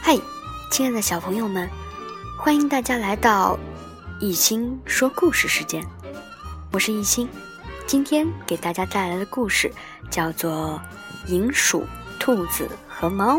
嗨，亲爱的小朋友们，欢迎大家来到一心说故事时间。我是一心，今天给大家带来的故事叫做《银鼠、兔子和猫》。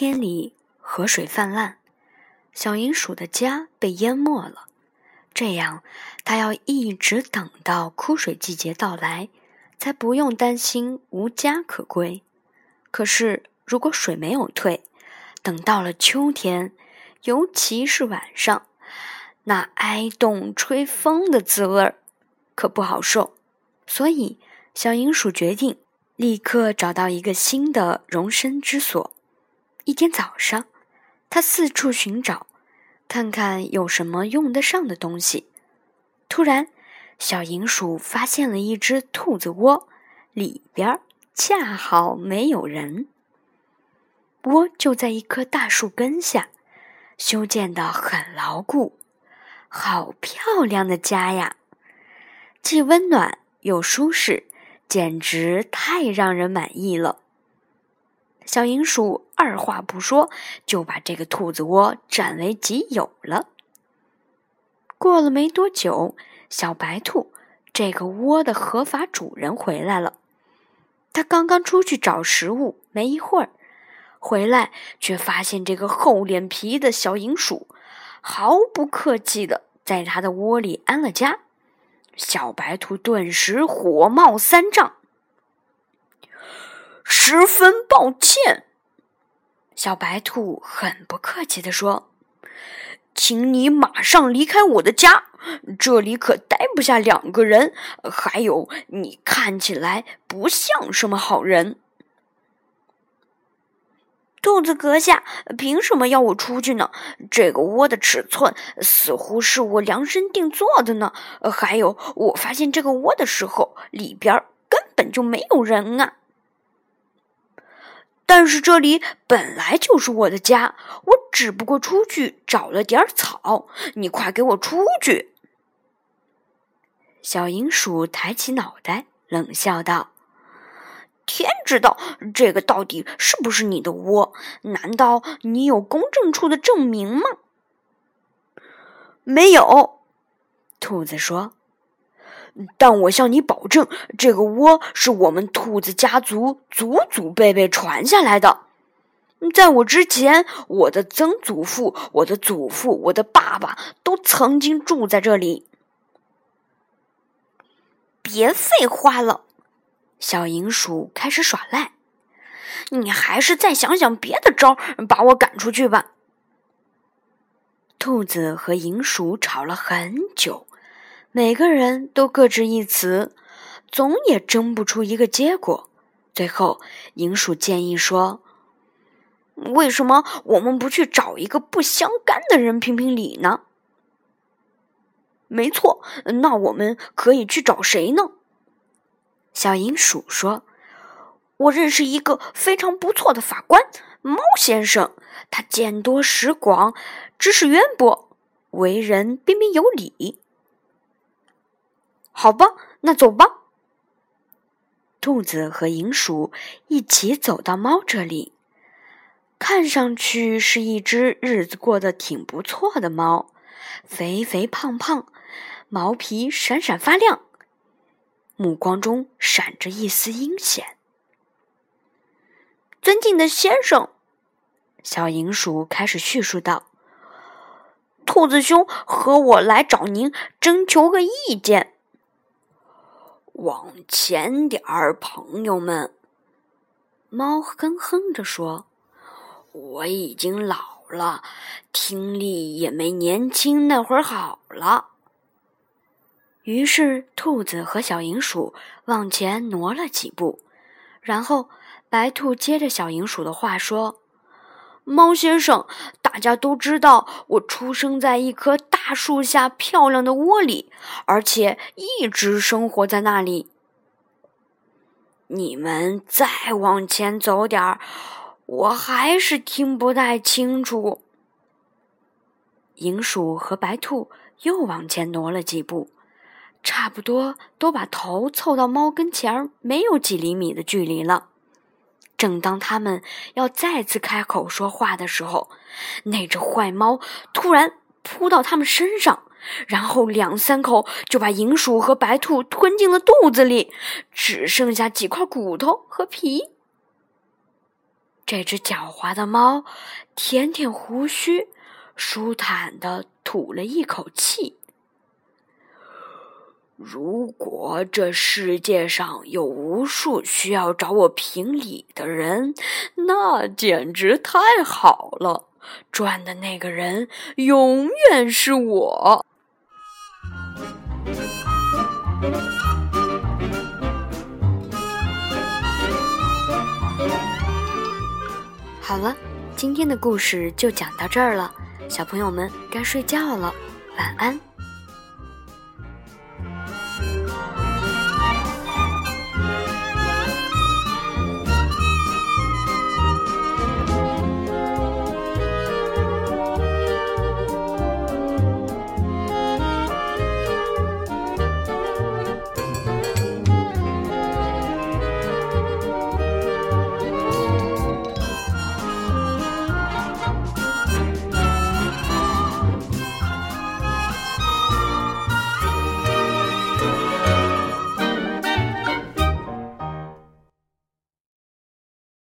天里，河水泛滥，小银鼠的家被淹没了。这样，它要一直等到枯水季节到来，才不用担心无家可归。可是，如果水没有退，等到了秋天，尤其是晚上，那挨冻吹风的滋味儿可不好受。所以，小银鼠决定立刻找到一个新的容身之所。一天早上，他四处寻找，看看有什么用得上的东西。突然，小银鼠发现了一只兔子窝，里边恰好没有人。窝就在一棵大树根下，修建的很牢固，好漂亮的家呀！既温暖又舒适，简直太让人满意了。小银鼠二话不说，就把这个兔子窝占为己有了。过了没多久，小白兔这个窝的合法主人回来了。他刚刚出去找食物，没一会儿回来，却发现这个厚脸皮的小银鼠毫不客气的在他的窝里安了家。小白兔顿时火冒三丈。十分抱歉，小白兔很不客气地说：“请你马上离开我的家，这里可待不下两个人。还有，你看起来不像什么好人。”兔子阁下，凭什么要我出去呢？这个窝的尺寸似乎是我量身定做的呢。还有，我发现这个窝的时候，里边根本就没有人啊。但是这里本来就是我的家，我只不过出去找了点草。你快给我出去！小银鼠抬起脑袋，冷笑道：“天知道这个到底是不是你的窝？难道你有公证处的证明吗？”没有，兔子说。但我向你保证，这个窝是我们兔子家族祖祖辈辈传下来的。在我之前，我的曾祖父、我的祖父、我的爸爸都曾经住在这里。别废话了，小银鼠开始耍赖。你还是再想想别的招，把我赶出去吧。兔子和银鼠吵了很久。每个人都各执一词，总也争不出一个结果。最后，银鼠建议说：“为什么我们不去找一个不相干的人评评理呢？”没错，那我们可以去找谁呢？小银鼠说：“我认识一个非常不错的法官，猫先生。他见多识广，知识渊博，为人彬彬有礼。”好吧，那走吧。兔子和银鼠一起走到猫这里，看上去是一只日子过得挺不错的猫，肥肥胖胖，毛皮闪闪发亮，目光中闪着一丝阴险。尊敬的先生，小银鼠开始叙述道：“兔子兄和我来找您征求个意见。”往前点儿，朋友们。猫哼哼着说：“我已经老了，听力也没年轻那会儿好了。”于是，兔子和小银鼠往前挪了几步，然后白兔接着小银鼠的话说：“猫先生，大家都知道我出生在一棵大树下漂亮的窝里，而且一直生活在那里。你们再往前走点儿，我还是听不太清楚。”银鼠和白兔又往前挪了几步。差不多都把头凑到猫跟前儿，没有几厘米的距离了。正当他们要再次开口说话的时候，那只坏猫突然扑到他们身上，然后两三口就把银鼠和白兔吞进了肚子里，只剩下几块骨头和皮。这只狡猾的猫舔舔胡须，舒坦地吐了一口气。如果这世界上有无数需要找我评理的人，那简直太好了！赚的那个人永远是我。好了，今天的故事就讲到这儿了，小朋友们该睡觉了，晚安。